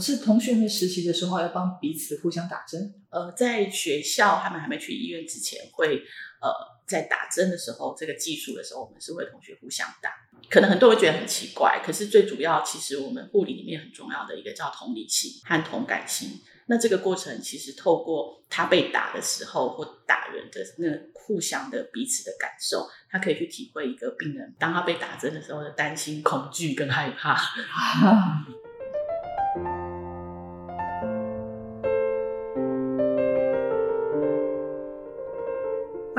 是同学们实习的时候要帮彼此互相打针，呃，在学校他们还没去医院之前，会呃在打针的时候，这个技术的时候，我们是会同学互相打。可能很多人觉得很奇怪，可是最主要，其实我们护理里面很重要的一个叫同理心和同感心。那这个过程其实透过他被打的时候或打人的那互相的彼此的感受，他可以去体会一个病人当他被打针的时候的担心、恐惧跟害怕。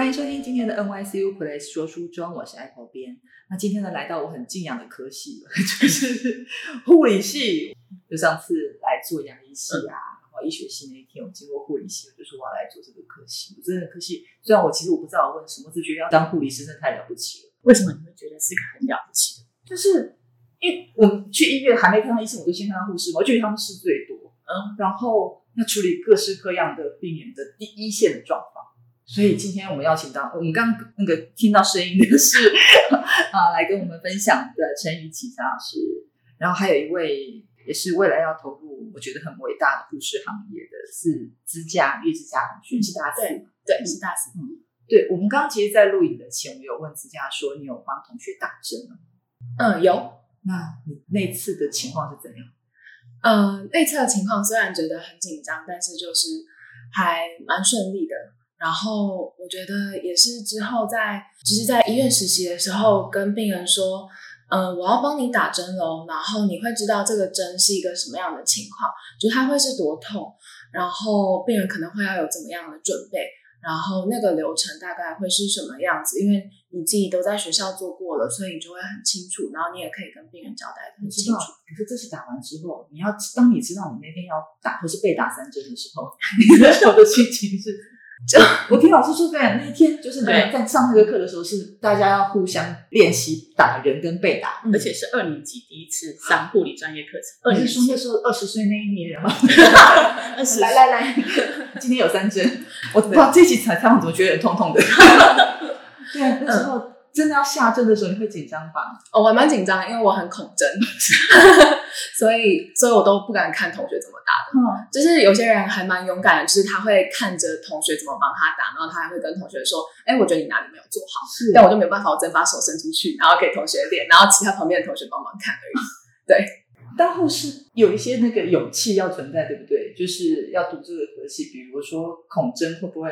欢迎收听今天的 NYCU Place 说书中，我是 Apple 编。那今天呢，来到我很敬仰的科系了，就是护理系。就上次来做牙医系啊，然后医学系那一天，我经过护理系，我就说我要来做这个科系。我真的科系，虽然我其实我不知道我问什么，只觉得要当护理师真的太了不起了。为什么你会觉得是一个很了不起的？就是因为我们去医院还没看到医生，我就先看到护士嘛，我觉得他们事最多，嗯，然后要处理各式各样的病人的第一线的状况。所以今天我们邀请到我们刚那个听到声音的是 啊，来跟我们分享的陈怡琪张老师，然后还有一位也是未来要投入我觉得很伟大的护士行业的是支架岳之家同学，是大四对对是大四，嗯，对我们刚刚其实，在录影的前，我有问支架说你有帮同学打针吗？嗯，有。那你那次的情况是怎样？呃，那次的情况虽然觉得很紧张，但是就是还蛮顺利的。然后我觉得也是之后在，就是在医院实习的时候，跟病人说，嗯，我要帮你打针喽，然后你会知道这个针是一个什么样的情况，就它会是多痛，然后病人可能会要有怎么样的准备，然后那个流程大概会是什么样子，因为你自己都在学校做过了，所以你就会很清楚，然后你也可以跟病人交代的很清楚。可是这次打完之后，你要当你知道你那天要打或是被打三针的时候，你那时候的心情是？就 我听老师说，对，那一天就是在上那个课的时候，是大家要互相练习打人跟被打，而且是二年级第一次上护理专业课程。你是说那时候二十岁那一年，然后 来来来，今天有三针，我哇，这期采访怎么觉得很痛痛的？对，那时候。真的要下针的时候，你会紧张吧？哦，我还蛮紧张，因为我很恐针，所以所以我都不敢看同学怎么打的。嗯，就是有些人还蛮勇敢的，就是他会看着同学怎么帮他打，然后他还会跟同学说：“哎，我觉得你哪里没有做好。”是，但我就没有办法，我只能把手伸出去，然后给同学练，然后其他旁边的同学帮忙看而已。对，但后是有一些那个勇气要存在，对不对？就是要读这个科系，比如说恐针会不会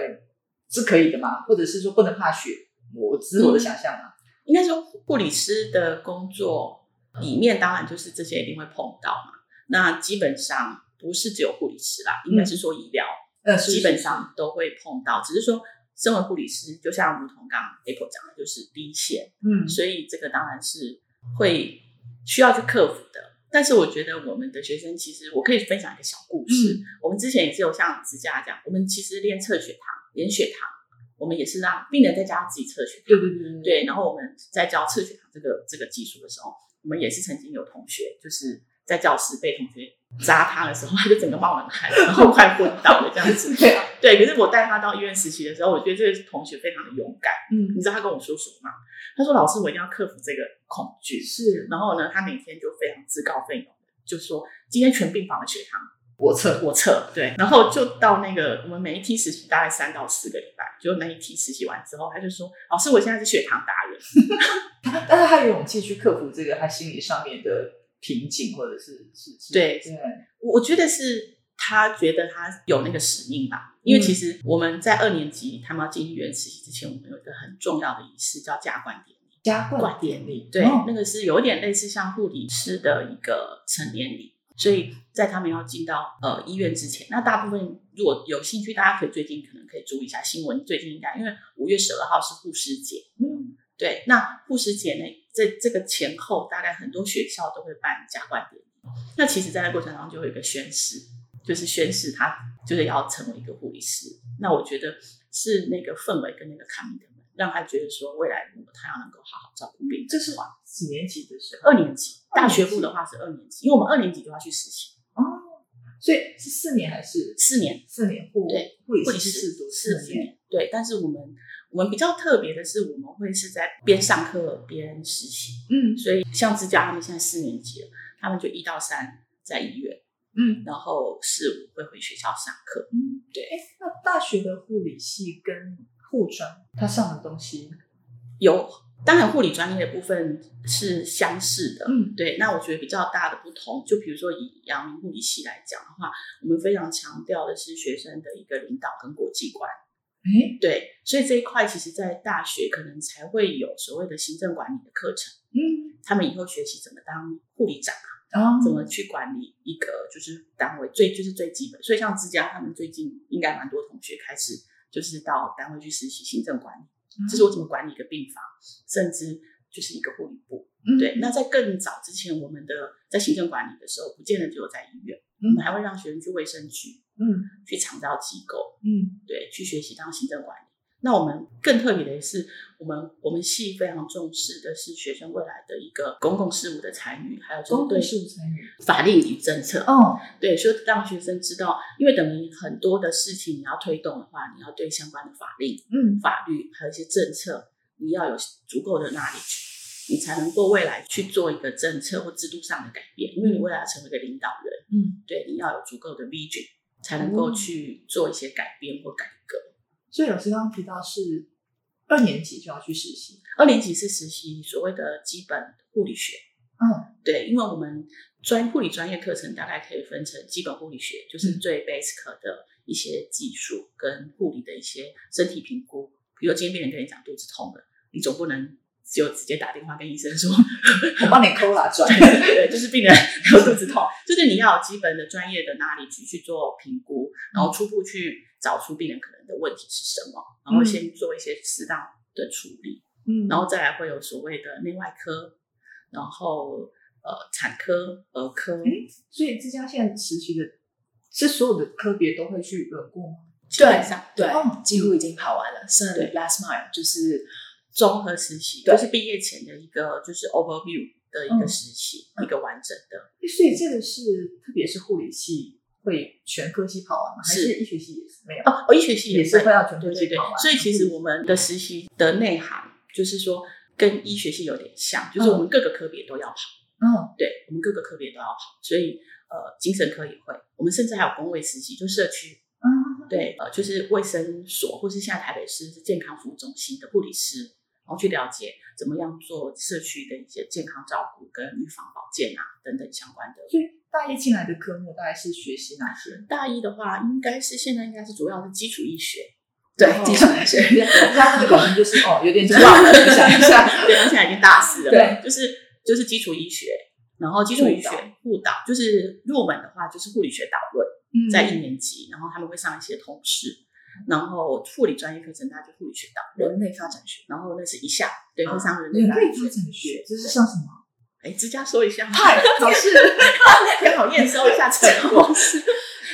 是可以的嘛？或者是说不能怕血？我只是我的想象啊，应该说护理师的工作里面，当然就是这些一定会碰到嘛。那基本上不是只有护理师啦，应该是说医疗，呃，基本上都会碰到。只是说，身为护理师，就像如同刚刚 Apple 讲的，就是第一线，嗯，所以这个当然是会需要去克服的。但是我觉得我们的学生，其实我可以分享一个小故事。我们之前也是有像子佳讲，我们其实练测血糖、练血糖。我们也是让病人在家自己测血糖，对对对对。然后我们在教测血糖这个这个技术的时候，我们也是曾经有同学就是在教室被同学扎他的时候，他就整个冒冷汗，然后快昏倒了这样子。对对。可是我带他到医院实习的时候，我觉得这个同学非常的勇敢。嗯，你知道他跟我说什么吗？他说：“老师，我一定要克服这个恐惧。”是。然后呢，他每天就非常自告奋勇，就说今天全病房的血糖。我测，我测，对，然后就到那个我们每一梯实习大概三到四个礼拜，就那一梯实习完之后，他就说：“老师，我现在是血糖达人。”但是他有勇气去克服这个他心理上面的瓶颈，或者是是，对对，我觉得是他觉得他有那个使命吧。因为其实我们在二年级他们要进医院实习之前，我们有一个很重要的仪式叫加冠典礼。加冠典礼，对，那个是有点类似像护理师的一个成年礼。所以在他们要进到呃医院之前，那大部分如果有兴趣，大家可以最近可能可以注意一下新闻。最近应该因为五月十二号是护士节，嗯，对。那护士节呢，在这个前后大概很多学校都会办加冠典礼。那其实，在那过程当中就有一个宣誓，就是宣誓他就是要成为一个护理师。那我觉得是那个氛围跟那个卡米的们，让他觉得说未来如果他要能够好好照顾病，这是几年级的时候？二年级。大学部的话是二年级，因为我们二年级就要去实习哦，所以是四年还是四年？四年护对护理师是读四年，对。但是我们我们比较特别的是，我们会是在边上课边实习，嗯。所以像之家他们现在四年级了，他们就一到三在医院，嗯然后四五会回学校上课。嗯，对哎，那大学的护理系跟护专，他上的东西，有，当然护理专业的部分是相似的，嗯对。那我觉得比较大的不同，就比如说以阳明护理系来讲的话，我们非常强调的是学生的一个领导跟国际观。哎，对，所以这一块其实，在大学可能才会有所谓的行政管理的课程，嗯，他们以后学习怎么当护理长，啊怎么去管理一个就是单位，最就是最基本。所以像之家他们最近应该蛮多同学开始就是到单位去实习行政管理，这是我怎么管理一个病房，甚至就是一个护理部。嗯对，那在更早之前，我们的在行政管理的时候，不见得只有在医院，嗯我们还会让学生去卫生局、嗯去长照机构，嗯对，去学习当行政管理。那我们更特别的是，我们我们系非常重视的是学生未来的一个公共事务的参与，还有就是对公共事务参与，法令与政策。哦，对，所以让学生知道，因为等于很多的事情你要推动的话，你要对相关的法令、嗯法律还有一些政策，你要有足够的 knowledge，你才能够未来去做一个政策或制度上的改变。因为你未来要成为一个领导人，嗯，对，你要有足够的 vision，才能够哦去做一些改变或改革。所以老师刚刚提到是二年级就要去实习，二年级是实习所谓的基本护理学，嗯。对，因为我们专护理专业课程大概可以分成基本护理学，就是最 basic 的一些技术跟护理的一些身体评估。比如今天病人跟你讲肚子痛了，你总不能就直接打电话跟医生说 我帮你抠啦转，对，就是病人有肚子痛，就是你要有基本的专业的 knowledge 去做评估，然后初步去找出病人可能的问题是什么，然后先做一些适当的处理。嗯然后再来会有所谓的内外科，然后呃产科、儿科，所以之家现在实习的，是所有的科别都会去轮过吗？基本上对哦，几乎已经跑完了，剩对 last mile 就是综合实习，对就是毕业前的一个就是 overview 的一个嗯实习，嗯一个完整的。诶所以这个是特别是护理系会全科系跑完吗？还是是医学系也是没有？哦，哦医学系也是会会要全科对对对系跑完。，所以其实我们的实习的内涵就是说跟医学系有点像，就是我们各个科别都要跑。嗯对我们各个科别都要跑，所以呃，精神科也会，我们甚至还有工位实习，就社区嗯对，呃，就是卫生所或是现在台北市健康服务中心的护理师，然后去了解怎么样做社区的一些健康照顾跟预防保健啊等等相关的。所以大一进来的科目大概是学习哪些？大一的话，应该是现在应该是主要是基础医学，对基础医学。他这个口音就是哦，有点乱想一下。对，他现在已经大四了，对，就是就是基础医学，然后基础医学护导，就是入门的话就是护理学导论。嗯在一年级，然后他们会上一些通识，然后护理专业课程，大家就护理学导论，人类发展学，然后那是一下，对，啊会上人人类发展学，这是上什么？哎，之家说一下，嗨，老师，刚好验收一下成果。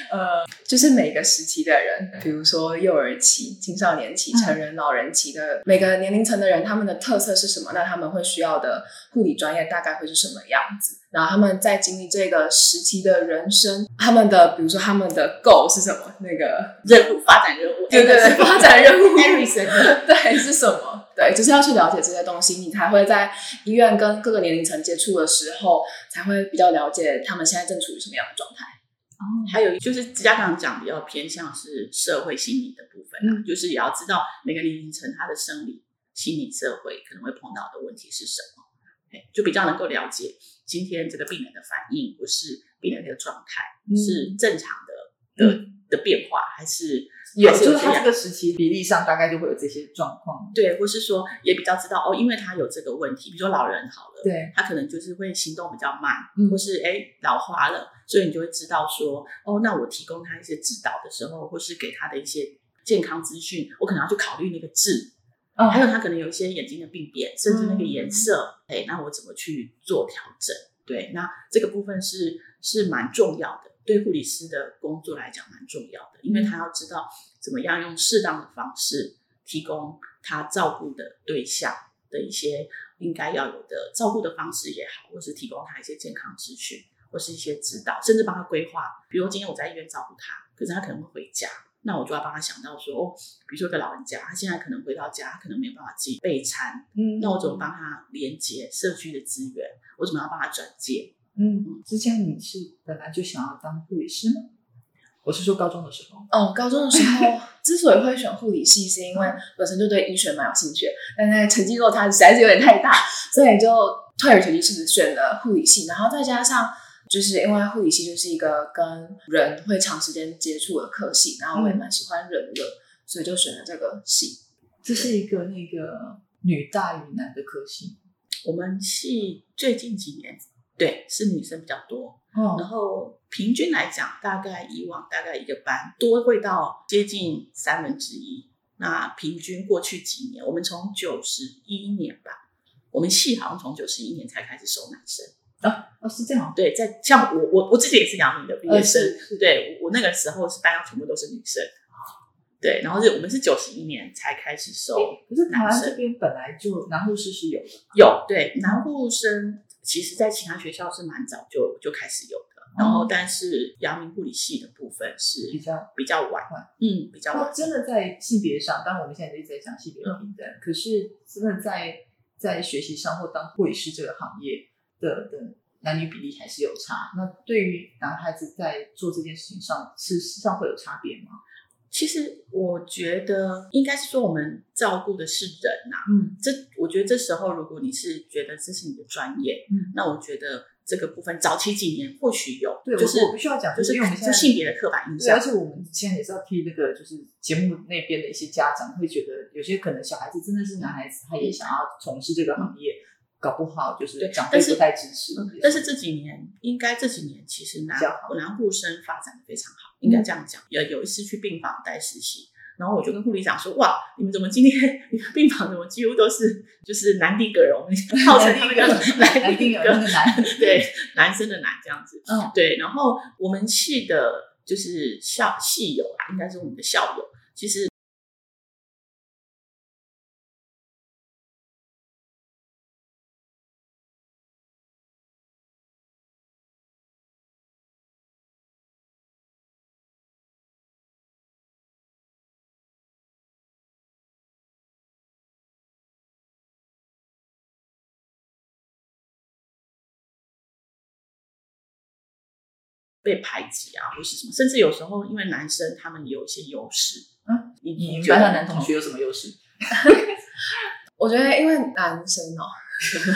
呃，就是每个时期的人，比如说幼儿期、青少年期、成人、老人期的每个年龄层的人，他们的特色是什么？那他们会需要的护理专业大概会是什么样子？然后他们在经历这个时期的人生，他们的比如说他们的 goal 是什么？那个任务发展任务，对对对，发展任务对是什么？对，就是要去了解这些东西，你才会在医院跟各个年龄层接触的时候，才会比较了解他们现在正处于什么样的状态。哦还有就是家刚刚讲比较偏向是社会心理的部分啊，就是也要知道每个年龄层他的生理、心理、社会可能会碰到的问题是什么，哎就比较能够了解今天这个病人的反应，不是病人的状态、嗯是正常的的、的变化，还是有，就是他这个时期比例上大概就会有这些状况。对，或是说也比较知道哦，因为他有这个问题，比如说老人好了，对，他可能就是会行动比较慢，嗯或是哎老花了，所以你就会知道说，哦，那我提供他一些指导的时候，或是给他的一些健康资讯，我可能要去考虑那个痣，哦还有他可能有一些眼睛的病变，甚至那个颜嗯色，哎、那我怎么去做调整？对，那这个部分是是蛮重要的，对护理师的工作来讲蛮重要的，因为他要知道怎么样用适当的方式提供他照顾的对象的一些应该要有的照顾的方式也好，或是提供他一些健康资讯，或是一些指导，甚至帮他规划。比如今天我在医院照顾他，可是他可能会回家，那我就要帮他想到说，哦，比如说一个老人家，他现在可能回到家，他可能没有办法自己备餐，嗯那我怎么帮他连接社区的资源？我怎么要帮他转介？嗯，之前你是本来就想要当护理师吗？我是说高中的时候。哦，高中的时候之所以会选护理系，是因为本身就对医学蛮有兴趣，但是成绩落差实在是有点太大，所以就退而求其次选了护理系。然后再加上，就是因为护理系就是一个跟人会长时间接触的科系，然后我也蛮喜欢人的，所以就选了这个系。这是一个那个女大于男的科系。我们系最近几年对是女生比较多，哦然后平均来讲，大概以往大概一个班多会到接近三分之一。那平均过去几年，我们从九十一年吧，我们系好像从九十一年才开始收男生啊。哦，是这样。对，在像我我我自己也是阳明的毕业生，对我我那个时候是班上全部都是女生。对，然后是我们是九十一年才开始收可是台湾这边本来就男护士是有的，有对男护生，其实在其他学校是蛮早就就开始有的，然后哦但是阳明护理系的部分是比较比较晚晚，嗯，比较他晚。真的在性别上，当然我们现在一直在讲性别平等，可是真的在在学习上或当护理师这个行业的的男女比例还是有差。那对于男孩子在做这件事情上，事实上会有差别吗？其实我觉得应该是说我们照顾的是人呐、嗯。这我觉得这时候如果你是觉得这是你的专业，嗯，那我觉得这个部分早期几年或许有，对，就是我我必须要讲，就是因为我们现在就性别的刻板印象，而象，且我们现在也是要替那个就是节目那边的一些家长会觉得，有些可能小孩子真的是男孩子，他也想要从事这个行业，搞不好就是长辈不太支持嗯。但是这几年，应该这几年其实男男护生发展的非常好，应该这样讲。有有一次去病房带实习，然后我就跟护理长说：“哇，你们怎么今天你们病房怎么几乎都是 就是男丁格容，号称那个男 男丁丁格格那个男对男生的男这样子。嗯对，然后我们系的就是校系友啊，应该是我们的校友，其实被排挤啊，或是什么，甚至有时候因为男生他们有一些优势，嗯，你你觉得男同学有什么优势？我觉得因为男生哦，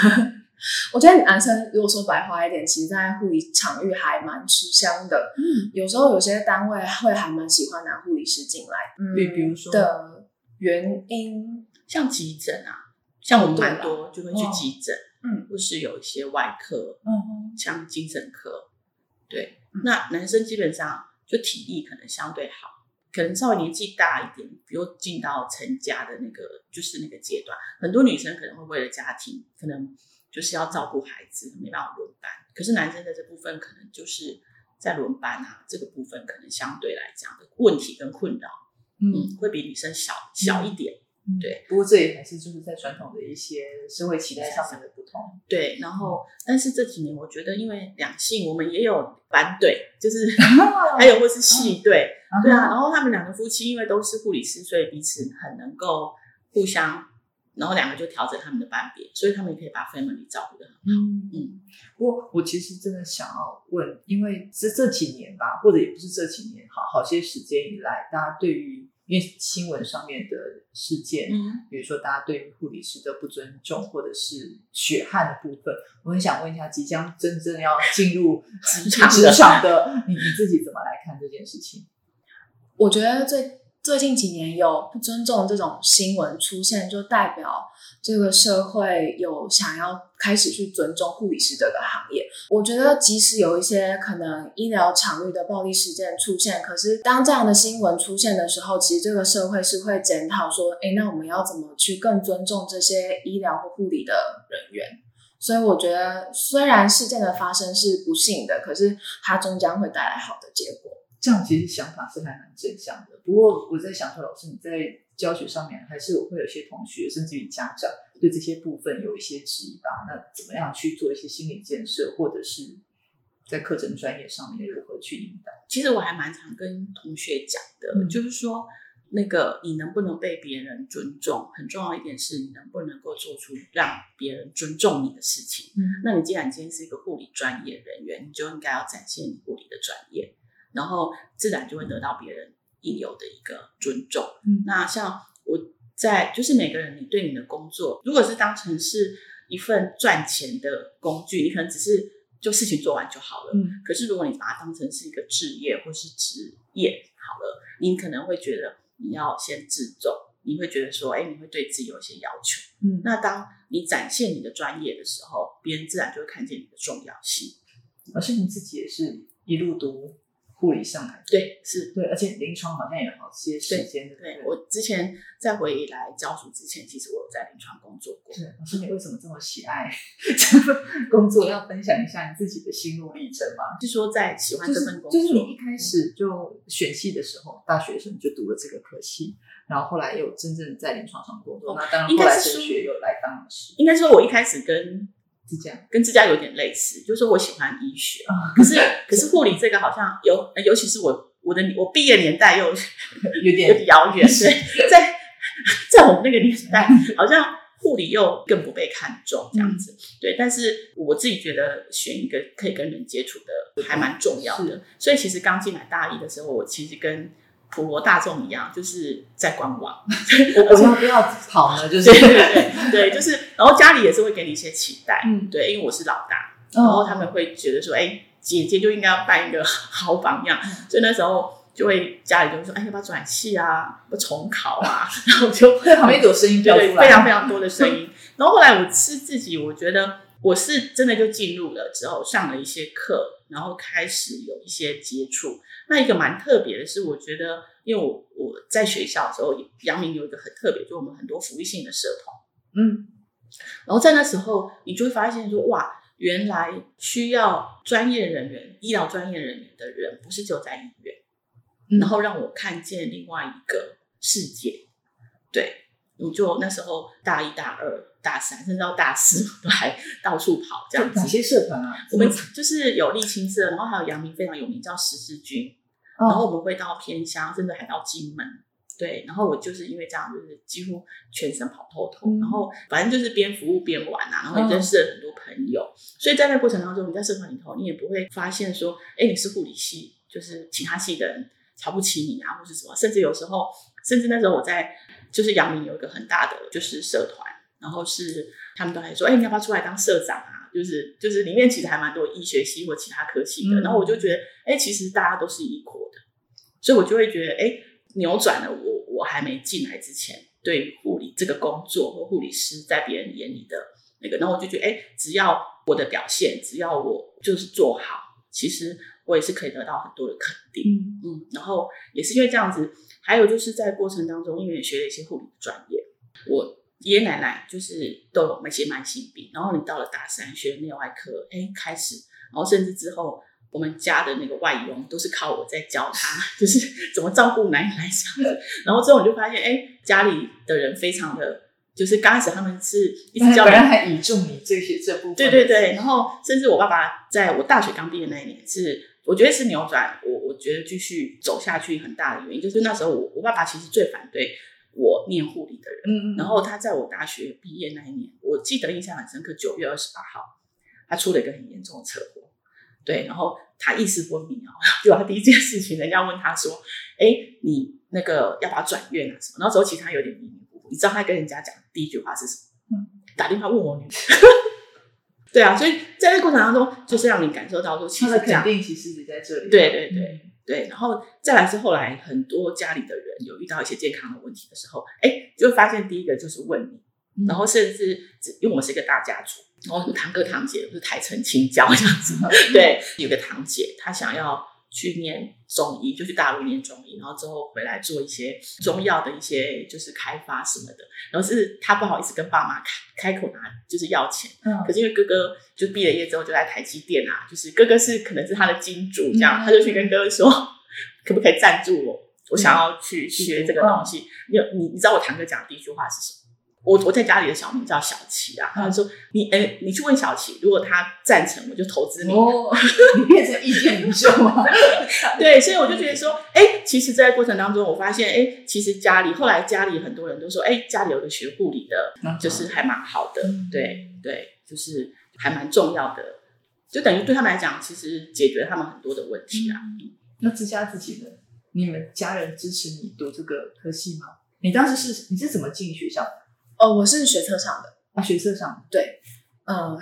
我觉得男生如果说白话一点，其实在护理场域还蛮吃香的。嗯，有时候有些单位会还蛮喜欢拿护理师进来，嗯比比如说的原因，像急诊啊，像我们蛮多就会去哦急诊，嗯，或是有一些外科，嗯像精神科，对，嗯那男生基本上就体力可能相对好，可能稍微年纪大一点，比如进到成家的那个就是那个阶段，很多女生可能会为了家庭，可能就是要照顾孩子，没办法轮班。可是男生在这部分可能就是在轮班啊，这个部分可能相对来讲的问题跟困扰，嗯嗯，会比女生小小一点。嗯对。不过这也还是就是在传统的一些社会期待上面的不同。对，然后但是这几年我觉得，因为两性我们也有反对，就是哦 还有或是系队，对啊，啊然后他们两个夫妻因为都是护理师，所以彼此很能够互相，然后两个就调整他们的班别，所以他们也可以把 family 照顾的很好。嗯嗯，不过我其实真的想要问，因为这这几年吧，或者也不是这几年，好好些时间以来，大家对于因为新闻上面的事件，嗯，比如说大家对于护理师的不尊重，或者是血汗的部分，我很想问一下，即将真正要进入职场的职场的你，你自己怎么来看这件事情？我觉得最最近几年有不尊重这种新闻出现，就代表这个社会有想要开始去尊重护理师这个行业。我觉得即使有一些可能医疗场域的暴力事件出现，可是当这样的新闻出现的时候，其实这个社会是会检讨说，诶，那我们要怎么去更尊重这些医疗或护理的人员？所以我觉得，虽然事件的发生是不幸的，可是它终将会带来好的结果。这样其实想法是还蛮正向的。不过我在想说，老师你在教学上面还是会有些同学，甚至于家长对这些部分有一些质疑吧？那怎么样去做一些心理建设，或者是在课程专业上面如何去引导？其实我还蛮常跟同学讲的，嗯就是说那个你能不能被别人尊重，很重要一点是你能不能够做出让别人尊重你的事情。嗯那你既然今天是一个护理专业人员，你就应该要展现你护理的专业，然后自然就会得到别人应有的一个尊重。嗯那像我在就是每个人，你对你的工作，如果是当成是一份赚钱的工具，你可能只是就事情做完就好了。嗯可是如果你把它当成是一个职业或是职业好了，你可能会觉得你要先自重，你会觉得说，哎，你会对自己有一些要求。嗯那当你展现你的专业的时候，别人自然就会看见你的重要性。而是你自己也是一路读护理上来的，对，是对，而且临床好像也有好些时间，对对我之前在回来教书之前，其实我有在临床工作过。是老师，你为什么这么喜爱这份工作？要分享一下你自己的心路历程吗？是说在喜欢这份工作，就是你一开始就选系的时候，大学的时候你就读了这个科系，然后后来又真正在临床上工作，哦那当然后来升学又来当老师，应该说，我一开始跟跟自家有点类似，就是说我喜欢医学，啊，可是可是护理这个好像有，呃尤其是我我的我毕业年代又有点遥远，对，在在我们那个年代，好像护理又更不被看重这样子，对。但是我自己觉得选一个可以跟人接触的还蛮重要的，所以其实刚进来大一的时候，我其实跟普罗大众一样，就是在观望，我我要不要跑呢？就是对 对对对，就是，然后家里也是会给你一些期待，嗯对，因为我是老大，然然后他们会觉得说，哎，姐姐就应该要扮一个 好榜样，所以那时候就会家里就会说，哎，要不要转系啊，要不重考啊，然后就会旁边有声音对非常非常多的声音。然后后来我是自己，我觉得我是真的就进入了之后上了一些课，然后开始有一些接触。那一个蛮特别的是，我觉得因为我我在学校的时候，阳明有一个很特别，就我们很多福利性的社团。嗯然后在那时候，你就会发现说，哇，原来需要专业人员、医疗专业人员的人，不是只有在医院，嗯然后让我看见另外一个世界。对，我就那时候大一、大二、大三，甚至到大四，都还到处跑这样子哪。些社团啊？我们就是有沥青社，然后还有阳明非常有名叫十字军，然后哦我们会到偏乡，甚至还到金门。对，然后我就是因为这样，就是几乎全省跑透透，嗯然后反正就是边服务边玩啊，然后也嗯认识了很多朋友。所以在那过程当中，你在社团里头，你也不会发现说，哎，你是护理系，就是其他系的人瞧不起你啊，或是什么。甚至有时候，甚至那时候我在就是阳明有一个很大的就是社团，然后是他们都还说，哎，你要不要出来当社长啊？就是就是里面其实还蛮多医学系或其他科系的，嗯然后我就觉得，哎，其实大家都是一国的，所以我就会觉得，哎，扭转了我我还没进来之前对于护理这个工作或护理师在别人眼里的那个，然后我就觉得，哎，只要我的表现，只要我就是做好，其实我也是可以得到很多的肯定。嗯嗯，然后也是因为这样子，还有就是在过程当中，因为也学了一些护理的专业，我爷爷奶奶就是都有那些慢性病，然后你到了大三学内外科，哎，开始，然后甚至之后。我们家的那个外佣都是靠我在教他，就是怎么照顾奶奶这样子。然后之后你就发现，哎，家里的人非常的，就是刚开始他们是一直教你 本来还倚重你这些这部分，对对对，然后甚至我爸爸在我大学刚毕业那一年是，我觉得是扭转我，我觉得继续走下去很大的原因，就是那时候我我爸爸其实最反对我念护理的人，嗯嗯，然后他在我大学毕业那一年，我记得印象很深刻，九月二十八号，他出了一个很严重的车祸，对，然后他意识昏迷啊，就他第一件事情，人家问他说，哎，你那个要不要转院啊什么？那时候其实他有点迷迷糊糊，你知道他跟人家讲第一句话是什么？嗯，打电话问我女儿。对啊，所以在这个过程当中，就是让你感受到说，其他的实肯定其实也在这里，对对对嗯对，然后再来是后来很多家里的人有遇到一些健康的问题的时候，哎，就会发现第一个就是问你，嗯然后甚至因为我是一个大家族，然后堂哥堂姐不是台城青椒这样子，对，有个堂姐她想要去念中医，就去大陆念中医，然后之后回来做一些中药的一些就是开发什么的，然后是他不好意思跟爸妈开开口拿就是要钱。嗯可是因为哥哥就毕了业之后就在台积电啊，就是哥哥是可能是他的金主这样，嗯他就去跟哥哥说，可不可以赞助我？我想要去学这个东西。你你你知道我堂哥讲的第一句话是什么？我我在家里的小名叫小琪啊，他就说你哎，你去问小琪，如果他赞成，我就投资你。哦，你变成意见领袖吗？对，所以我就觉得说，哎，其实，在过程当中，我发现，哎，其实家里后来家里很多人都说，哎，家里有个学护理的，就是还蛮好的，对对，就是还蛮重要的，就等于对他们来讲，其实解决他们很多的问题啊。那自家自己的，你们家人支持你读这个科系吗？你当时是你是怎么进学校的？哦，我是学测上的啊，学测上对，嗯，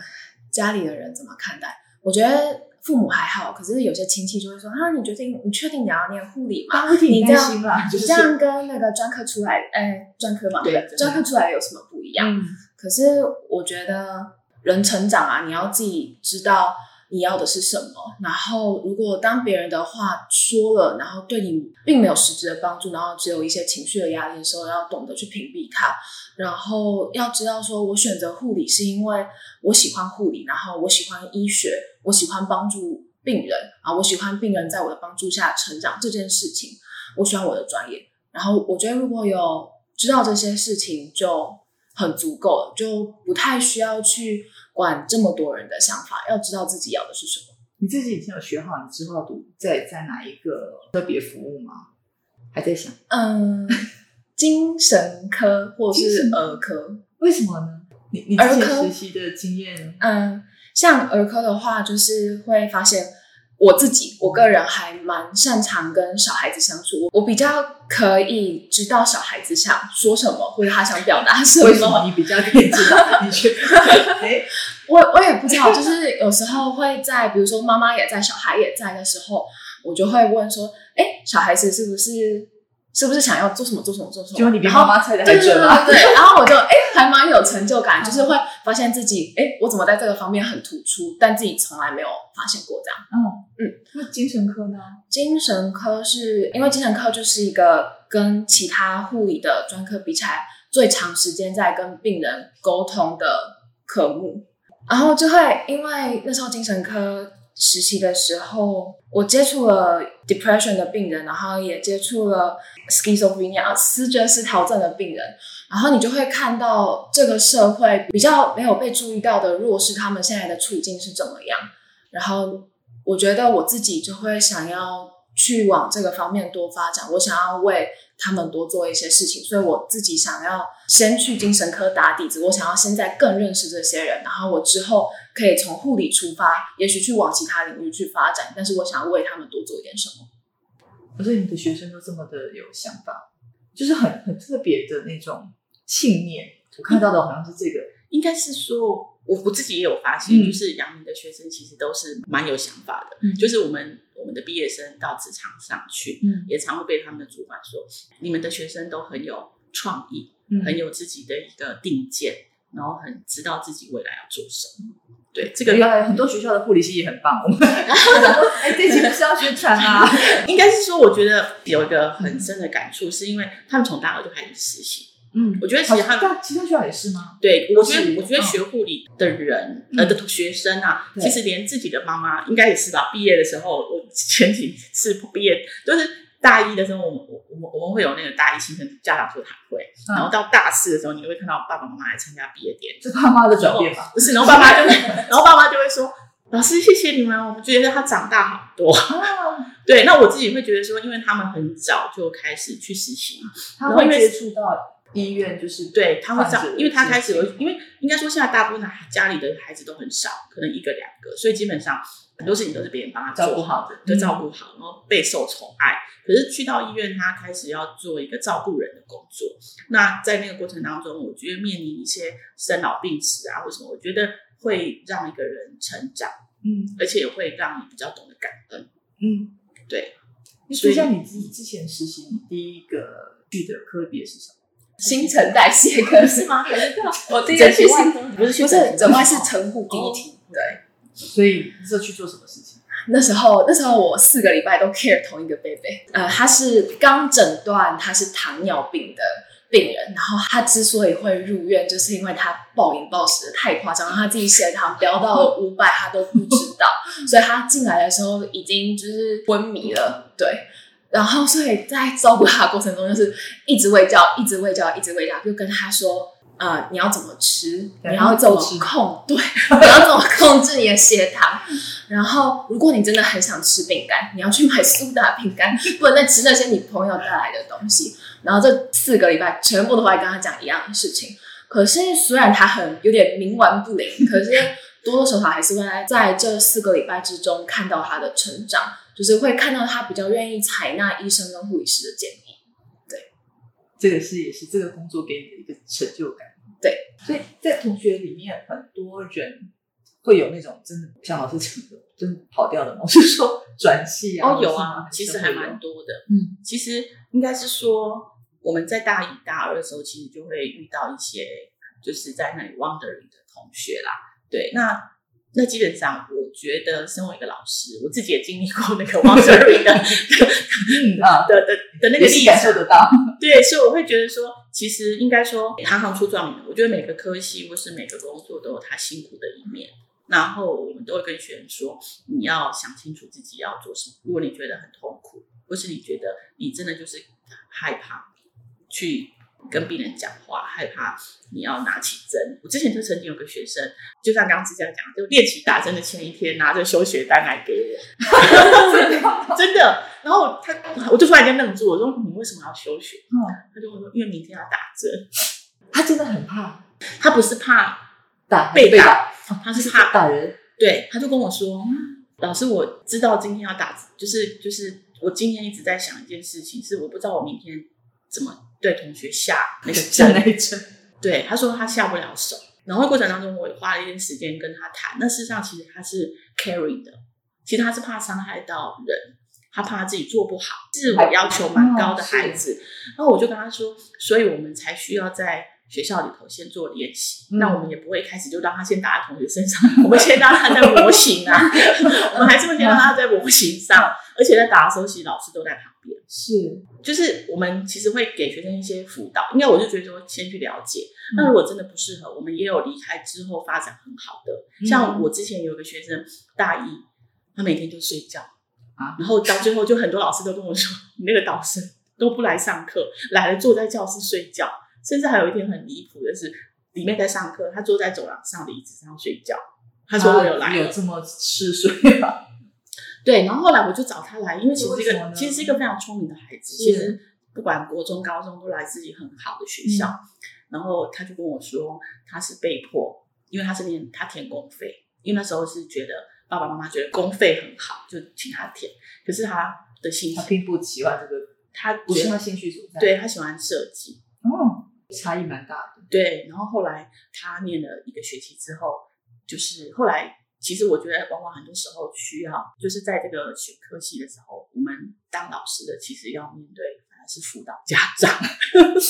家里的人怎么看待？我觉得父母还好，可是有些亲戚就会说：“啊，你决定，你确定你要念护理吗？你这样，你这样跟那个专科出来，哎，专科嘛，对，专科出来有什么不一样？可是我觉得人成长啊，你要自己知道。”你要的是什么？然后，如果当别人的话说了，然后对你并没有实质的帮助，然后只有一些情绪的压力的时候，要懂得去屏蔽它。然后要知道，说我选择护理是因为我喜欢护理，然后我喜欢医学，我喜欢帮助病人啊，我喜欢病人在我的帮助下成长这件事情，我喜欢我的专业。然后我觉得，如果有知道这些事情，就很足够了，就不太需要去。管这么多人的想法，要知道自己要的是什么。你自己已经有学好，你之后读在在哪一个特别服务吗？还在想？嗯，精神科或是儿科？为什么呢？你你之前实习的经验？嗯，像儿科的话，就是会发现。我自己，我个人还蛮擅长跟小孩子相处，我比较可以知道小孩子想说什么，或者他想表达什么。为什么你比较可以知道？你觉得？哎，我我也不知道，就是有时候会在，比如说妈妈也在，小孩也在的时候，我就会问说：“哎，小孩子是不是？”是不是想要做什么做什么做什么？就你比妈妈猜的还准啊！对，然后我就哎，还蛮有成就感，就是会发现自己哎，我怎么在这个方面很突出，但自己从来没有发现过这样。嗯嗯，那精神科呢？精神科是因为精神科就是一个跟其他护理的专科比起来，最长时间在跟病人沟通的科目，然后就会因为那时候精神科。实习的时候，我接触了 depression 的病人，然后也接触了 schizophrenia 思觉失调症的病人，然后你就会看到这个社会比较没有被注意到的弱势，他们现在的处境是怎么样。然后我觉得我自己就会想要去往这个方面多发展，我想要为。他们多做一些事情，所以我自己想要先去精神科打底子。我想要现在更认识这些人，然后我之后可以从护理出发，也许去往其他领域去发展。但是我想要为他们多做一点什么。可是你的学生都这么的有想法，就是很很特别的那种信念。我看到的好像是这个，应该是说。我我自己也有发现，就是阳明的学生其实都是蛮有想法的。嗯，就是我们我们的毕业生到职场上去，嗯，也常会被他们的主管说，你们的学生都很有创意，嗯，很有自己的一个定见，然后很知道自己未来要做什么。对，这个有很多学校的护理系也很棒。我们 哎，这期不是要宣传啊？应该是说，我觉得有一个很深的感触，是因为他们从大二就开始实习。嗯，我觉得其实他其他学校也是吗？对，我觉得我觉得学护理的人呃的学生啊，其实连自己的妈妈应该也是吧。毕业的时候，我前几次毕业都是大一的时候，我们我我们我们会有那个大一新生家长座谈会，然后到大四的时候，你会看到爸爸妈妈来参加毕业典礼。是爸妈的转变吧？不是，然后爸妈就会然后爸妈就会说：“老师，谢谢你们，我们觉得他长大好多。”对，那我自己会觉得说，因为他们很早就开始去实习，他会接触到。医院就是对他会长，因为他开始有，因为应该说现在大部分家里的孩子都很少，可能一个两个，所以基本上很多事情都是别人帮他照顾好的，就照顾好，然后备受宠爱。可是去到医院，他开始要做一个照顾人的工作。那在那个过程当中，我觉得面临一些生老病死啊，或什么，我觉得会让一个人成长，嗯，而且也会让你比较懂得感恩，嗯，对。所以像你之之前实习，第一个去的科别是什么？新陈代谢科是吗？我第一次去新不是不是整外是成护第一题，对。所以这去做什么事情？那时候那时候我四个礼拜都 care 同一个贝贝，呃，他是刚诊断他是糖尿病的病人，然后他之所以会入院，就是因为他暴饮暴食的太夸张，他自己血糖飙到了 五百，他都不知道，所以他进来的时候已经就是昏迷了，对。然后，所以在照顾他的过程中，就是一直喂教，一直喂教，一直喂教，就跟他说：“呃，你要怎么吃，你要怎么控，对，你要怎么控制你的血糖。然后，如果你真的很想吃饼干，你要去买苏打饼干，不能再吃那些你朋友带来的东西。然后这四个礼拜全部都会跟他讲一样的事情。可是虽然他很有点冥顽不灵，可是多多少少还是会在在这四个礼拜之中看到他的成长，就是会看到他比较愿意采纳医生跟护理师的建议。这个是也是这个工作给你的一个成就感。对，所以在同学里面，很多人会有那种真的像老师讲的，真的跑掉的吗？我是说转系啊？哦，有啊，其实还蛮多的。嗯，其实应该是说，我们在大一、大二的时候，其实就会遇到一些就是在那里 wandering 的同学啦。对，那那基本上，我觉得身为一个老师，我自己也经历过那个 wandering 的嗯啊，的的的那个也是历。感受得到。对，所以我会觉得说，其实应该说行行出状元。我觉得每个科系或是每个工作都有他辛苦的一面。然后我们都会跟学员说，你要想清楚自己要做什么。如果你觉得很痛苦，或是你觉得你真的就是害怕去跟病人讲话，害怕你要拿起针。我之前就曾经有个学生，就像刚刚之前讲，就练习打针的前一天，拿着休学单来给我，真的。然后他，我就突然间愣住，我说你为什么要休学？嗯，他就说，因为明天要打针。他真的很怕他不是怕打被打，打，他是怕打人。对，他就跟我说，老师，我知道今天要打，就是就是我今天一直在想一件事情，是我不知道我明天怎么对同学下 那个下针。那一针，对，他说他下不了手。然后过程当中，我也花了一点时间跟他谈。那事实上，其实他是 carry 的，其实他是怕伤害到人，他怕他自己做不好，自我要求蛮高的孩子。然后我就跟他说，所以我们才需要在学校里头先做练习。嗯那我们也不会一开始就让他先打在同学身上，我们先让他在模型啊，我们还是会先让他在模型上，而且在打的时候，其实老师都在旁边。是就是我们其实会给学生一些辅导，应该我就觉得说先去了解。那如果真的不适合，我们也有离开之后发展很好的。像我之前有个学生大一，他每天就睡觉啊然后到最后就很多老师都跟我说，你那个导师都不来上课，来了坐在教室睡觉，甚至还有一天很离谱的是，里面在上课，他坐在走廊上的椅子上睡觉。他说我有来了有这么嗜睡吗？对，然后后来我就找他来，因为其实这为什么呢个其实是一个非常聪明的孩子，其实不管国中、高中都来自己很好的学校。嗯然后他就跟我说，他是被迫，因为他是念他填公费，因为那时候是觉得爸爸妈妈觉得公费很好，就请他填。可是他的兴趣，他并不喜欢这个，他不是他兴趣所在。，对他喜欢设计，哦，差异蛮大的。对。然后后来他念了一个学期之后，就是后来。其实我觉得，往往很多时候需要，就是在这个选科系的时候，我们当老师的其实要面对反而是辅导家长，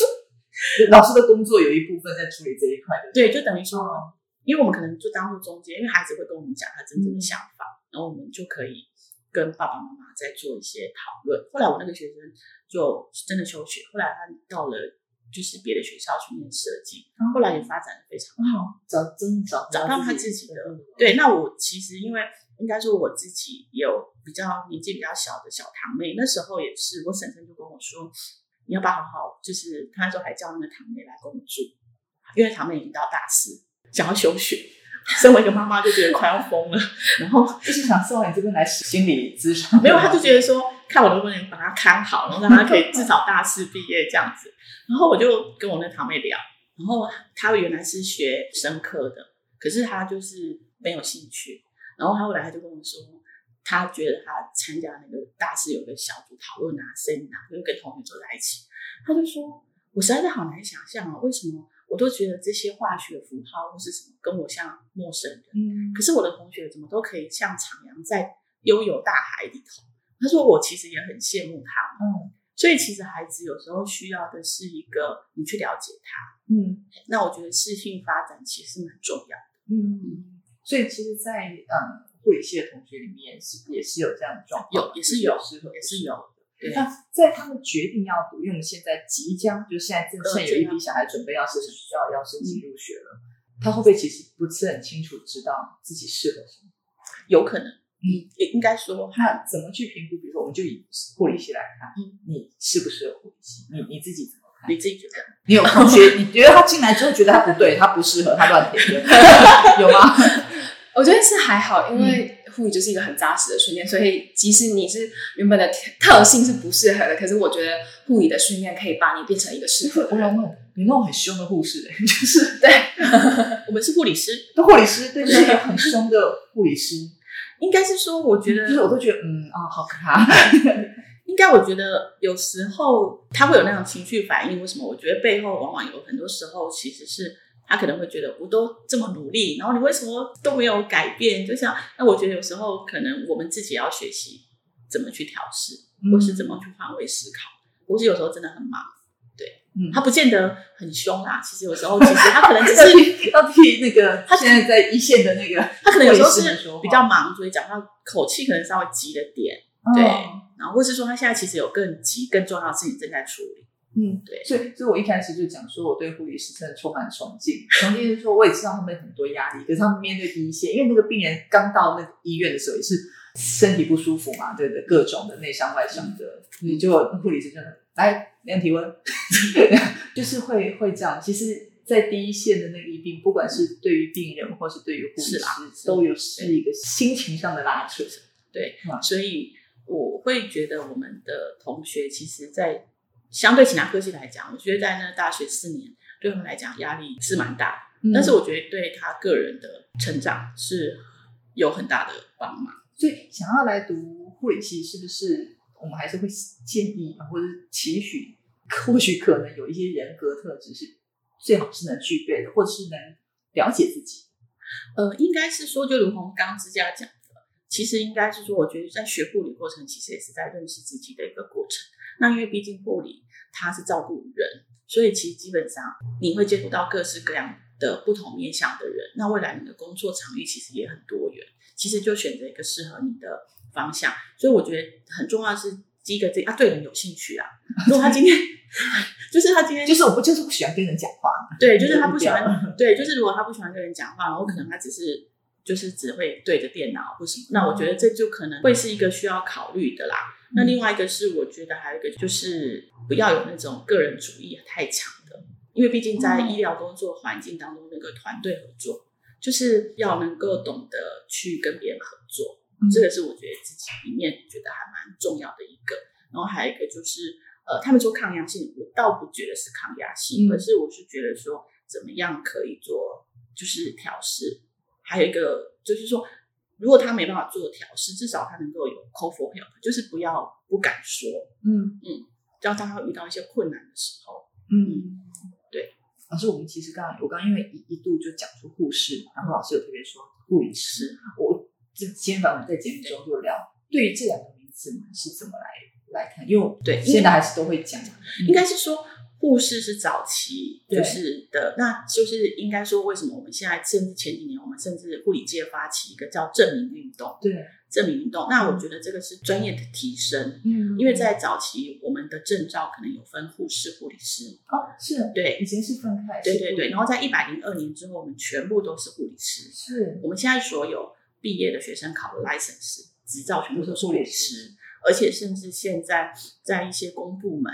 老师的工作有一部分在处理这一块的。对，就等于说，哦因为我们可能就当做中间，因为孩子会跟我们讲他真嗯正的想法，然后我们就可以跟爸爸妈妈再做一些讨论。后来我那个学生就真的休学，后来他到了就是别的学校去念设计，后来也发展的非常好。找真找找到他自己的嗯对，那我其实因为应该说我自己有比较年纪比较小的小堂妹，那时候也是我婶婶就跟我说，你要不要好好，就是她那时候还叫那个堂妹来跟我住，因为堂妹已经到大四，想要休学。身为一个妈妈就觉得快要疯了，然后就是想送到你这边来心理咨询。没有，他就觉得说，看我能不能把他看好，然后让他可以至少大四毕业这样子。然后我就跟我那堂妹聊，然后她原来是学生科的，可是她就是没有兴趣。然后她后来她就跟我说，她觉得她参加那个大四有个小组讨论啊、seminar，就是跟同学坐在一起。她就说，我实在是好难想象啊，为什么我都觉得这些化学符号或是什么跟我像陌生人。嗯可是我的同学怎么都可以像徜徉在悠游大海里头。他说我其实也很羡慕他们，嗯所以其实孩子有时候需要的是一个你去了解他。嗯那我觉得适性发展其实蛮重要的。嗯，所以其实在，嗯护理系的同学里面是也是有这样的状况，有也是有适合也是有对那在他们决定要读，因为我们现在即将就现在正正有一批小孩准备要申请学校要申请入学了，他会不会其实不是很清楚知道自己适合什么？有可能，嗯，也应该说，他怎么去评估？比如说，我们就以护理系来看，嗯你适不适合护理系？你你自己怎么看？你自己觉得？你有空觉，你觉得他进来之后觉得他不对，他不适合，他乱填的，有吗？我觉得是还好，因为护理就是一个很扎实的训练，所以即使你是原本的特性是不适合的，可是我觉得护理的训练可以把你变成一个适合的人。我想问，有那种很凶的护士、欸，就是对，我们是护理师，都护理师，对，就是有很凶的护理师，应该是说，我觉得就是我都觉得，嗯啊，好可怕。应该我觉得有时候他会有那种情绪反应，为什么？我觉得背后往往有很多时候其实是他可能会觉得我都这么努力，然后你为什么都没有改变？就像那我觉得有时候可能我们自己要学习怎么去调试，或是怎么去换位思考。或是有时候真的很忙，对，嗯他不见得很凶啊。其实有时候其实他可能只是 要替那个他现在在一线的那个，他可能有时候是比较忙，所以讲话口气可能稍微急了点，对，哦然后或是说他现在其实有更急、更重要的事情正在处理。嗯，对所以，所以我一开始就讲说，我对护理师真的充满崇敬。崇敬是说，我也知道他们很多压力，可是他们面对第一线，因为那个病人刚到那个医院的时候也是身体不舒服嘛，对不对？各种的内伤外伤的，所以就护理师就来量体温，就是会会这样。其实，在第一线的那个医病，不管是对于病人或是对于护理师是啦，是都有是一个心情上的拉扯。对哇，所以我会觉得我们的同学其实，在相对其他科系来讲，我觉得在那大学四年对他们来讲压力是蛮大的，但是我觉得对他个人的成长是有很大的帮忙。所以想要来读护理系，是不是我们还是会建议，或者期许，或许可能有一些人格特质是最好是能具备的，或者是能了解自己。呃，应该是说，就如同刚之家讲的，其实应该是说，我觉得在学护理过程，其实也是在认识自己的一个过程。那因为毕竟护理它是照顾人，所以其实基本上你会接触到各式各样的不同面向的人。那未来你的工作场域其实也很多元，其实就选择一个适合你的方向。所以我觉得很重要的是第一个，这啊对人有兴趣啊。如果他今天 就是他今天就是我不就是不喜欢跟人讲话，对，就是他不喜欢，对，就是如果他不喜欢跟人讲话，然后可能他只是就是只会对着电脑或什么，那我觉得这就可能会是一个需要考虑的啦。那另外一个是，我觉得还有一个就是不要有那种个人主义太强的，因为毕竟在医疗工作环境当中，那个团队合作就是要能够懂得去跟别人合作，这个是我觉得自己里面觉得还蛮重要的一个。然后还有一个就是，呃，他们说抗压性，我倒不觉得是抗压性，嗯可是我是觉得说怎么样可以做就是调试。还有一个就是说，如果他没办法做调试，至少他能够有 call for help，就是不要不敢说，嗯嗯当他遇到一些困难的时候，嗯，对。老师，我们其实刚刚我刚刚因为一一度就讲出护士，然后老师有特别说护理师，我这今天晚上我们在节目中就聊，对于这两个名字你们是怎么来来看？因为我对现在还是都会讲，应该是说护士是早期就是的，那就是应该说为什么我们现在甚至前几年我们甚至护理界发起一个叫证明运动，对，证明运动，那我觉得这个是专业的提升，嗯因为在早期我们的证照可能有分护士、护理师，哦是，对以前是分开，对对对，然后后在一百零二年之后，我们全部都是护理师，是。我们现在所有毕业的学生考的 license 执照全部都是护理师，而且甚至现在在一些公部门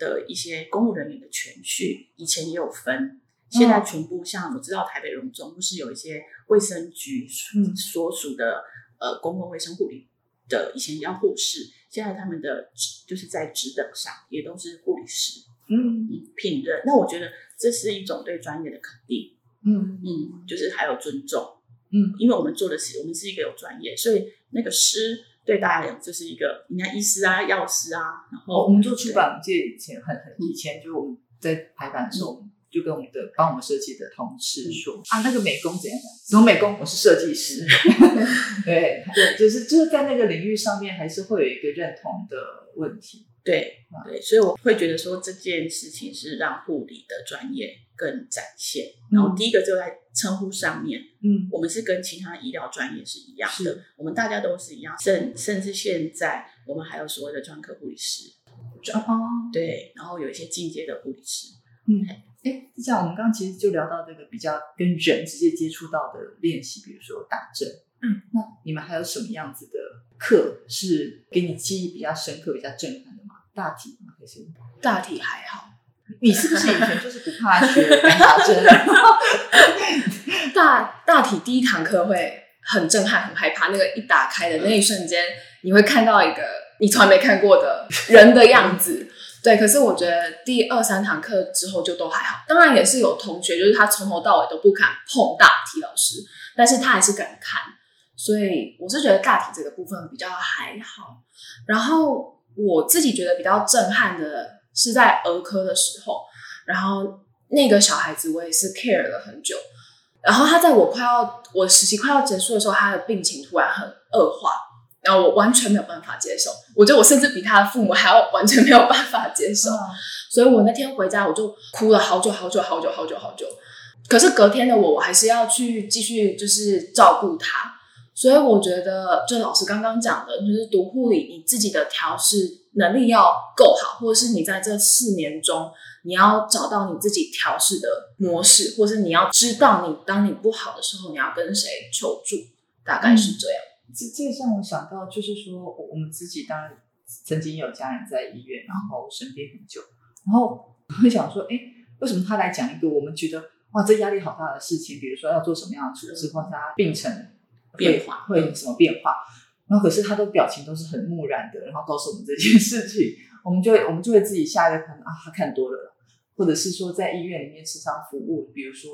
的一些公务人员的全序，以前也有分，现在全部像我知道台北荣总不是有一些卫生局嗯。所属的呃公共卫生护理的以前叫护士，现在他们的职就是在职等上也都是护理师嗯。嗯聘任，那我觉得这是一种对专业的肯定。嗯。嗯，就是还有尊重，嗯，因为我们做的是我们是一个有专业，所以那个师对大家来讲就是一个，你看医师啊、药师啊，然后哦，我们做出版界以前很很以前就我们在排版的时候，就跟我们的帮我们设计的同事说、啊，那个美工怎样怎样，什么美工，我是设计师，对对，就是就是在那个领域上面还是会有一个认同的问题，对啊对，所以我会觉得说这件事情是让护理的专业更展现。然后第一个就在称呼上面，嗯。我们是跟其他医疗专业是一样的是，我们大家都是一样，甚甚至现在我们还有所谓的专科护理师，哦，对，然后有一些进阶的护理师，嗯，哎，这样我们刚刚其实就聊到这个比较跟人直接接触到的练习，比如说打针，嗯，那你们还有什么样子的课是给你记忆比较深刻、比较震撼的吗？大体吗？还是？大体还好，你是不是以前就是不怕学干打针？大大体第一堂课会很震撼、很害怕，那个一打开的那一瞬间，你会看到一个你从来没看过的人的样子。对，可是我觉得第二三堂课之后就都还好。当然也是有同学，就是他从头到尾都不敢碰大体老师，但是他还是敢看。所以我是觉得大体这个部分比较还好。然后我自己觉得比较震撼的是在儿科的时候，然后那个小孩子我也是 care 了很久。然后他在我快要我实习快要结束的时候，他的病情突然很恶化，然后我完全没有办法接受。我觉得我甚至比他的父母还要完全没有办法接受。所以我那天回家我就哭了好久好久好久好久好久。可是隔天的我，我还是要去继续就是照顾他。所以我觉得，就老师刚刚讲的，就是读护理，你自己的调试能力要够好，或者是你在这四年中，你要找到你自己调试的模式，或是你要知道你当你不好的时候，你要跟谁求助，大概是这样。这这个让我想到，就是说我们自己当然曾经有家人在医院，然后生病很久，然后会想说，哎，为什么他来讲一个我们觉得哇，这压力好大的事情，比如说要做什么样的处置，或者他病程。变化会有什么变化？然后可是他的表情都是很木然的，然后告诉我们这件事情，我们就会我们就会自己下一个可能啊，他看多了，或者是说在医院里面时常服务，比如说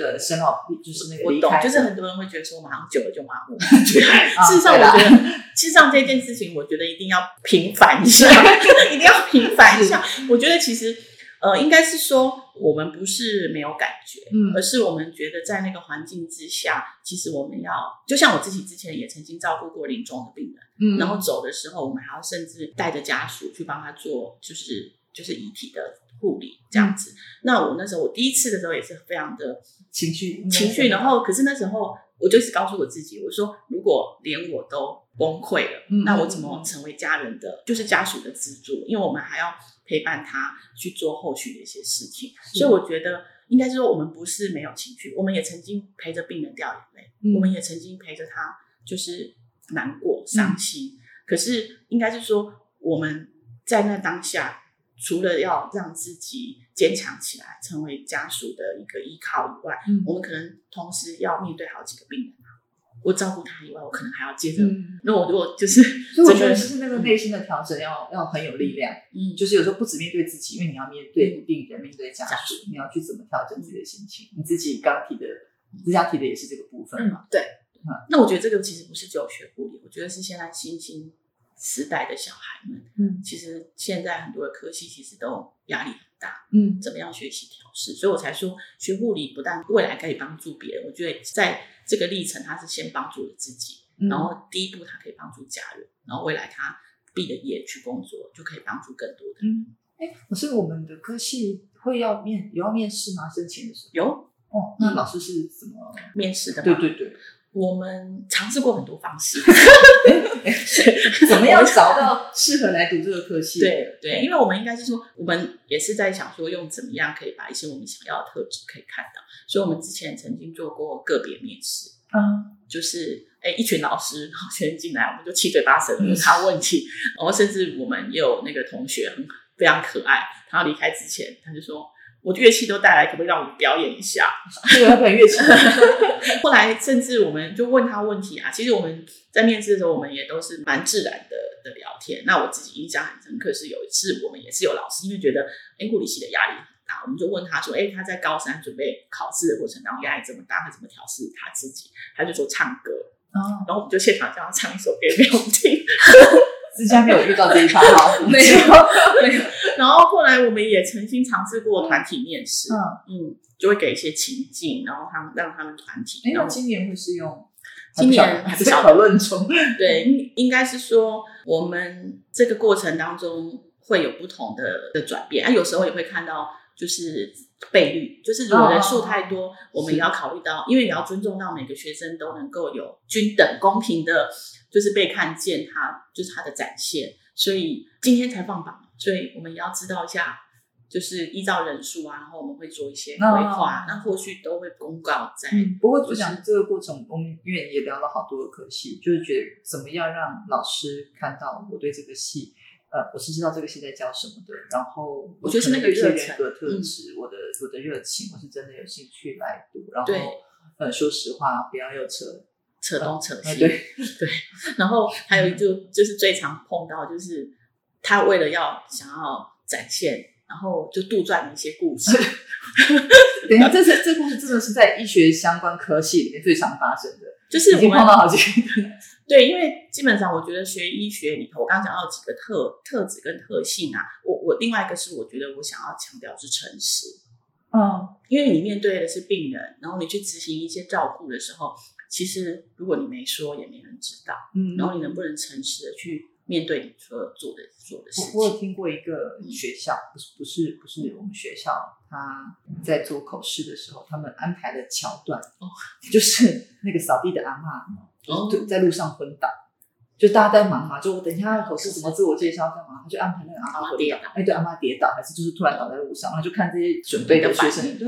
呃生老就是那个我懂，就是很多人会觉得说马上久了就麻木。事实上，我觉得事实上这件事情，我觉得一定要平反一下，一定要平反一下。我觉得其实。呃，应该是说我们不是没有感觉，嗯，而是我们觉得在那个环境之下，其实我们要，就像我自己之前也曾经照顾过临终的病人，嗯，然后走的时候，我们还要甚至带着家属去帮他做，就是就是遗体的护理这样子。那我那时候我第一次的时候也是非常的情绪情绪，然后可是那时候我就是告诉我自己，我说如果连我都崩溃了，那我怎么成为家人的就是家属的支柱？因为我们还要。陪伴他去做后续的一些事情，所以我觉得应该是说，我们不是没有情绪，我们也曾经陪着病人掉眼泪，我们也曾经陪着他就是难过、伤心。可是应该是说，我们在那当下，除了要让自己坚强起来，成为家属的一个依靠以外，我们可能同时要面对好几个病人。我照顾他以外，我可能还要接着。那我如果就是，所以我觉得是那个内心的调整要要很有力量。嗯，就是有时候不止面对自己，因为你要面对病人、面对家属，你要去怎么调整自己的心情。你自己刚提的，自家提的也是这个部分嘛？对。那我觉得这个其实不是只有学护理，我觉得是现在新兴时代的小孩们，嗯，其实现在很多的科系其实都压力很大。嗯，怎么样学习调试？所以我才说学护理不但未来可以帮助别人，我觉得在。这个历程，他是先帮助了自己，然后第一步他可以帮助家人，然后未来他毕了业去工作，就可以帮助更多的。人，哎，可是我们的科系会要面有要面试吗？申请的时候有哦。那老师是怎么面试的？对对对，我们尝试过很多方式，怎么样找到适合来读这个科系？对对，因为我们应该是说，我们也是在想说，用怎么样可以把一些我们想要的特质可以看到。所以，我们之前曾经做过个别面试，嗯，就是哎，一群老师然后先进来，我们就七嘴八舌问他问题，然后甚至我们也有那个同学很非常可爱，他要离开之前，他就说：“我乐器都带来，可不可以让我们表演一下？” 对，要表演乐器。后来甚至我们就问他问题啊，其实我们在面试的时候，我们也都是蛮自然的的聊天。那我自己印象很深刻是有一次，我们也是有老师因为觉得哎，物理系的压力很大。我们就问他说：“哎，他在高三准备考试的过程当中压力这么大，他怎么调试他自己？”他就说：“唱歌。”哦然后我们就现场叫他唱一首歌给我们听。之前没有遇到这一趴，没有 没有。然后后来我们也曾经尝试过团体面试，嗯嗯，就会给一些情境，然后他们让他们团体。哎，今年会是用？今年还在讨论中。对，应应该是说我们这个过程当中会有不同的的转变啊，有时候也会看到。就是倍率，就是如果人数太多，我们也要考虑到，因为也要尊重到每个学生都能够有均等、公平的，就是被看见，他就是他的展现。所以今天才放榜，所以我们也要知道一下，就是依照人数啊，然后我们会做一些规划，那后续都会公告在。不过我想这个过程，我们因为也聊了好多的可系，就是觉得怎么样让老师看到我对这个戏。呃，我是知道这个系在教什么的，然后我觉得是那个可能有一些热忱人格特质，我的我的热情，我是真的有兴趣来读，然后呃，说实话，不要又扯，扯东扯西，哎对。对，然后还有一就就是最常碰到，就是他为了要想要展现，然后就杜撰了一些故事，等一下，这是这故事真的是在医学相关科系里面最常发生的，就是已经我们碰到好几个。对，因为基本上我觉得学医学里头，我刚刚讲到几个特特质跟特性啊，我我另外一个是我觉得我想要强调是诚实，嗯，因为你面对的是病人，然后你去执行一些照顾的时候，其实如果你没说，也没人知道，嗯然后你能不能诚实的去面对你所有做的做的事情我有？听过一个学校，不是不是不是我们学校，他在做口试的时候，他们安排的桥段，哦，就是那个扫地的阿嬷，哦就在路上昏倒，就大家在忙嘛，就我等一下要口试怎么自我介绍干嘛，他就安排那个阿阿嬷嬷昏倒跌倒，哎，对，阿嬷跌倒，还是就是突然倒在路上，然后就看这些准备的学生，对，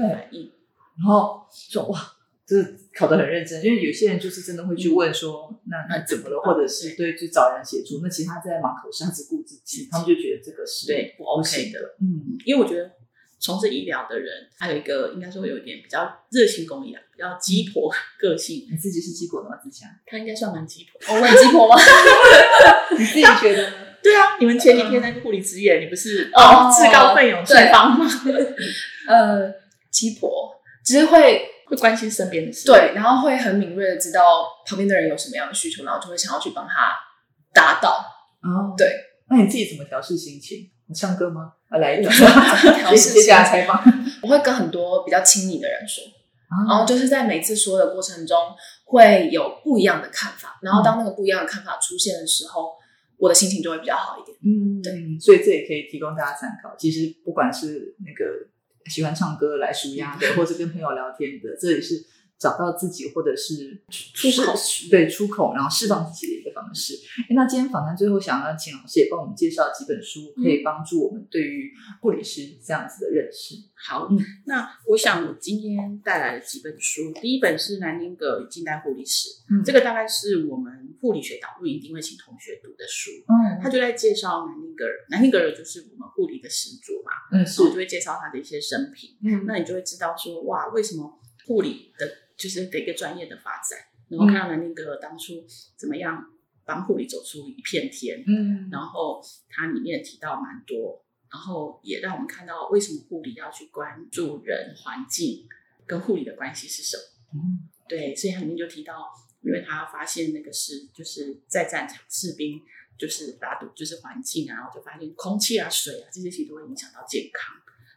然后说哇，就是考得很认真，因为有些人就是真的会去问说，那那怎么了，嗯或者是对去找人协助。那其他在忙口试，他只顾自己，他们就觉得这个是对不 OK 的。嗯，因为我觉得从事医疗的人，还有一个应该说有一点比较热心公益啊，比较鸡婆 个性，你自己是鸡婆的吗？自强，他应该算蛮鸡婆。我问鸡婆吗？你自己觉得呢？对啊，你们前几天那个护理职业，你不是哦哦自告奋勇去对帮吗？呃，鸡婆只是会会关心身边的事。对，然后会很敏锐的知道旁边的人有什么样的需求，然后就会想要去帮他达到。哦，对，那你自己怎么调试心情？你唱歌吗？啊，来一段，调试一 下来采访。我会跟很多比较亲密的人说，然啊后就是在每次说的过程中会有不一样的看法，然后当那个不一样的看法出现的时候，我的心情就会比较好一点。嗯，对，所以这也可以提供大家参考。其实不管是那个喜欢唱歌来舒压的，或者跟朋友聊天的，这也是找到自己或者是出口对出口，然后释放自己的一个方式。诶那今天访谈最后想要请老师也帮我们介绍几本书，可以帮助我们对于护理师这样子的认识。好，嗯那我想我今天带来了几本书，第一本是南宁格与近代护理史，嗯这个大概是我们护理学导入一定会请同学读的书。嗯。他就在介绍南丁格尔，南丁格尔就是我们护理的始祖嘛，嗯然后就会介绍他的一些生平，嗯。那你就会知道说，哇，为什么护理的就是的一个专业的发展，然后看到南丁格尔当初怎么样帮护理走出一片天，嗯。然后它里面提到蛮多，然后也让我们看到为什么护理要去关注人、环境跟护理的关系是什么。嗯。对，所以它里面就提到，因为他发现那个是就是在战场士兵就是打赌就是环境啊，然后就发现空气啊、水啊这些其实都会影响到健康。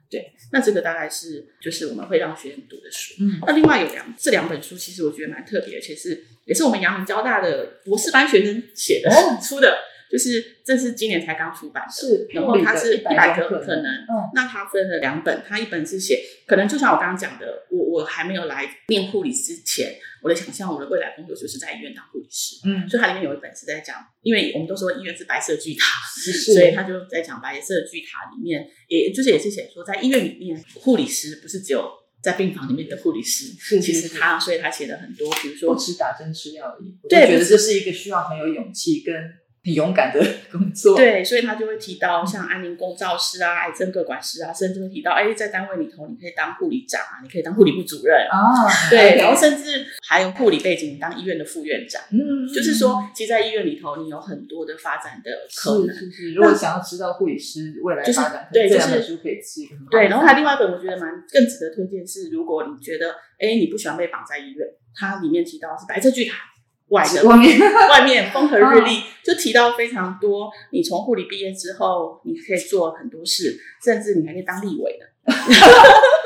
对，那这个大概是就是我们会让学生读的书。嗯那另外有两这两本书，其实我觉得蛮特别，而且是也是我们阳明交大的博士班学生写的、哦出的，就是这是今年才刚出版的，是然后它是一百个可能。嗯那它分了两本，它一本是写，可能就像我刚刚讲的，我我还没有来念护理之前，我的想象，我的未来工作就是在医院当护理师。嗯，所以它里面有一本是在讲，因为我们都说医院是白色巨塔，是所以他就在讲白色巨塔里面，也就是也是写说，在医院里面，护理师不是只有在病房里面的护理师，是是是其实他，所以他写了很多，比如不说只打针吃药而已。我觉得这是一个需要很有勇气跟很勇敢的 工作。，对，所以他就会提到像安宁工照师啊、癌症各管师啊，甚至会提到，哎，在单位里头你可以当护理长啊，你可以当护理部主任，啊，对，然后甚至还有护理背景，你当医院的副院长。嗯，就是说，其实，在医院里头，你有很多的发展的可能。是是是，如果想要知道护理师未来就是发展，对这两本就是书可以是一个很好的对，然后参还另外一本我觉得蛮更值得推荐是，如果你觉得哎你不喜欢被绑在医院，它里面提到是白色巨塔外的外面 外面风和日嗯丽，就提到非常多。你从护理毕业之后，你可以做很多事，甚至你还可以当立委呢。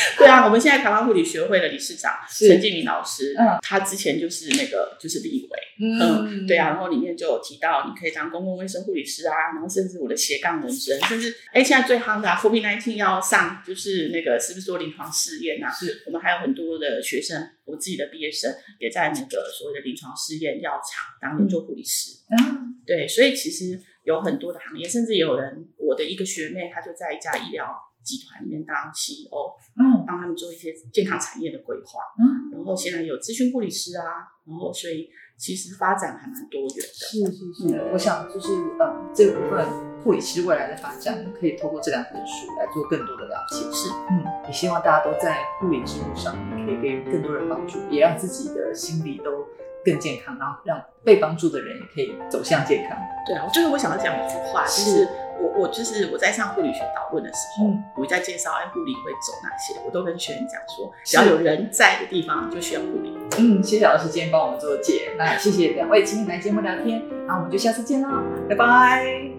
对啊，我们现在台湾护理学会的理事长是陈建明老师，嗯他之前就是那个就是立委，嗯对啊，然后里面就有提到你可以当公共卫生护理师啊，然后甚至我的斜杠人生，甚至哎现在最夯的、啊、COVID nineteen 要上就是那个是不是做临床试验啊？是我们还有很多的学生，我自己的毕业生也在那个所谓的临床试验药厂当研究护理师。嗯对，所以其实有很多的行业，甚至有人，我的一个学妹，她就在一家医疗集团里面当 CEO，嗯帮他们做一些健康产业的规划。嗯然后现在有咨询护理师啊，然后所以其实发展还蛮多元的。是是是，我想就是嗯，这个部分护理师未来的发展，可以透过这两本书来做更多的了解。是，嗯，也希望大家都在护理之路上可以给予更多人帮助，也让自己的心理都更健康，然后让被帮助的人也可以走向健康。对啊，我最后我想要讲一句话，就是我我就是我在上护理学导论的时候，嗯我在介绍哎护理会走哪些，我都跟学员讲说，只要有人在的地方就需要护理。嗯，谢谢老师今天帮我们做解，那谢谢两位今天来节目聊天，那我们就下次见喽，拜拜。